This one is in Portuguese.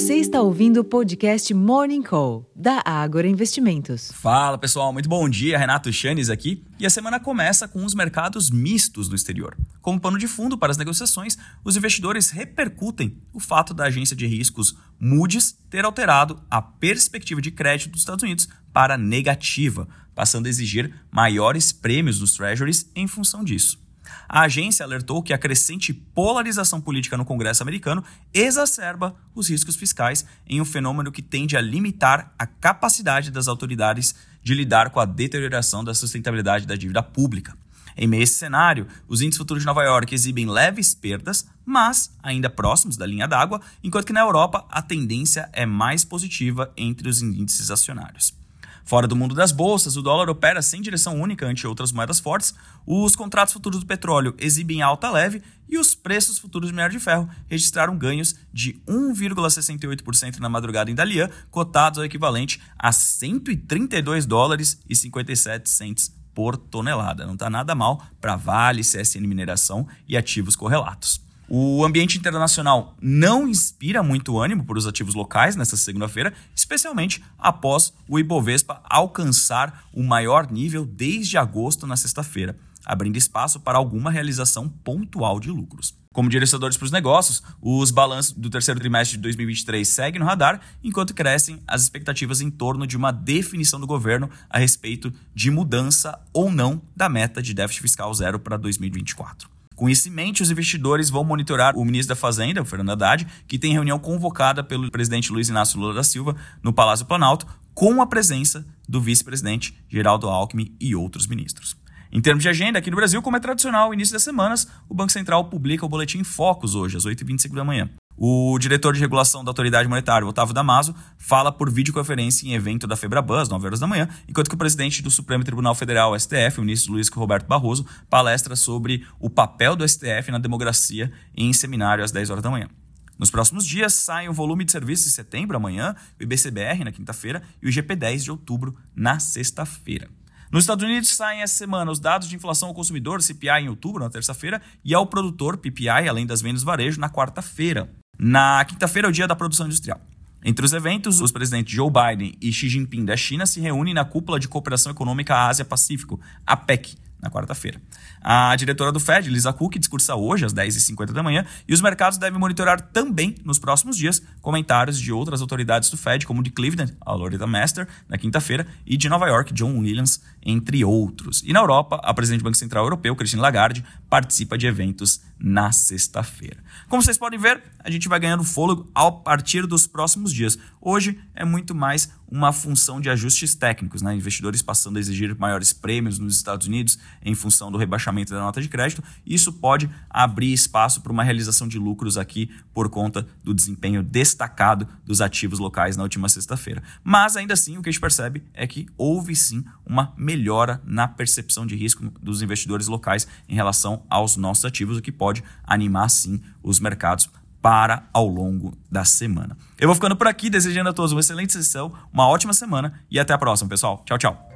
Você está ouvindo o podcast Morning Call, da Ágora Investimentos. Fala pessoal, muito bom dia. Renato Chanes aqui. E a semana começa com os mercados mistos no exterior. Como pano de fundo para as negociações, os investidores repercutem o fato da agência de riscos Moody's ter alterado a perspectiva de crédito dos Estados Unidos para negativa, passando a exigir maiores prêmios nos treasuries em função disso. A agência alertou que a crescente polarização política no Congresso americano exacerba os riscos fiscais em um fenômeno que tende a limitar a capacidade das autoridades de lidar com a deterioração da sustentabilidade da dívida pública. Em meio a esse cenário, os índices futuros de Nova York exibem leves perdas, mas ainda próximos da linha d'água, enquanto que na Europa a tendência é mais positiva entre os índices acionários. Fora do mundo das bolsas, o dólar opera sem direção única ante outras moedas fortes, os contratos futuros do petróleo exibem alta leve e os preços futuros do minério de ferro registraram ganhos de 1,68% na madrugada em Dalian, cotados ao equivalente a 132 dólares e 57 centes por tonelada. Não está nada mal para Vale, CSN Mineração e ativos correlatos. O ambiente internacional não inspira muito ânimo para os ativos locais nesta segunda-feira, especialmente após o Ibovespa alcançar o maior nível desde agosto na sexta-feira, abrindo espaço para alguma realização pontual de lucros. Como direcionadores para os negócios, os balanços do terceiro trimestre de 2023 seguem no radar, enquanto crescem as expectativas em torno de uma definição do governo a respeito de mudança ou não da meta de déficit fiscal zero para 2024. Com isso em mente, os investidores vão monitorar o ministro da Fazenda, o Fernando Haddad, que tem reunião convocada pelo presidente Luiz Inácio Lula da Silva no Palácio Planalto, com a presença do vice-presidente Geraldo Alckmin e outros ministros. Em termos de agenda, aqui no Brasil, como é tradicional, início das semanas, o Banco Central publica o boletim Focus hoje, às 8h25 da manhã. O diretor de regulação da autoridade monetária, Otávio Damaso, fala por videoconferência em evento da Febraban, às 9 horas da manhã, enquanto que o presidente do Supremo Tribunal Federal, STF, o ministro Luiz Roberto Barroso, palestra sobre o papel do STF na democracia em seminário às 10 horas da manhã. Nos próximos dias sai o volume de serviços de setembro, amanhã, o IBCBR na quinta-feira e o IGP-10 de outubro na sexta-feira. Nos Estados Unidos saem essa semana os dados de inflação ao consumidor, CPI, em outubro, na terça-feira, e ao produtor, PPI, além das vendas varejo, na quarta-feira. Na quinta-feira é o dia da produção industrial. Entre os eventos, os presidentes Joe Biden e Xi Jinping da China se reúnem na cúpula de cooperação econômica Ásia-Pacífico, APEC, na quarta-feira. A diretora do Fed, Lisa Cook, discursa hoje às 10h50 da manhã e os mercados devem monitorar também nos próximos dias comentários de outras autoridades do Fed, como de Cleveland, a Loretta Master, na quinta-feira, e de Nova York, John Williams, entre outros. E na Europa, a presidente do Banco Central Europeu, Christine Lagarde, participa de eventos na sexta-feira. Como vocês podem ver, a gente vai ganhando fôlego a partir dos próximos dias. Hoje é muito mais uma função de ajustes técnicos, né? investidores passando a exigir maiores prêmios nos Estados Unidos em função do rebaixamento da nota de crédito. Isso pode abrir espaço para uma realização de lucros aqui por conta do desempenho destacado dos ativos locais na última sexta-feira. Mas ainda assim, o que a gente percebe é que houve sim uma melhora na percepção de risco dos investidores locais em relação aos nossos ativos, o que pode animar sim os mercados para ao longo da semana. Eu vou ficando por aqui, desejando a todos uma excelente sessão, uma ótima semana e até a próxima, pessoal. Tchau, tchau.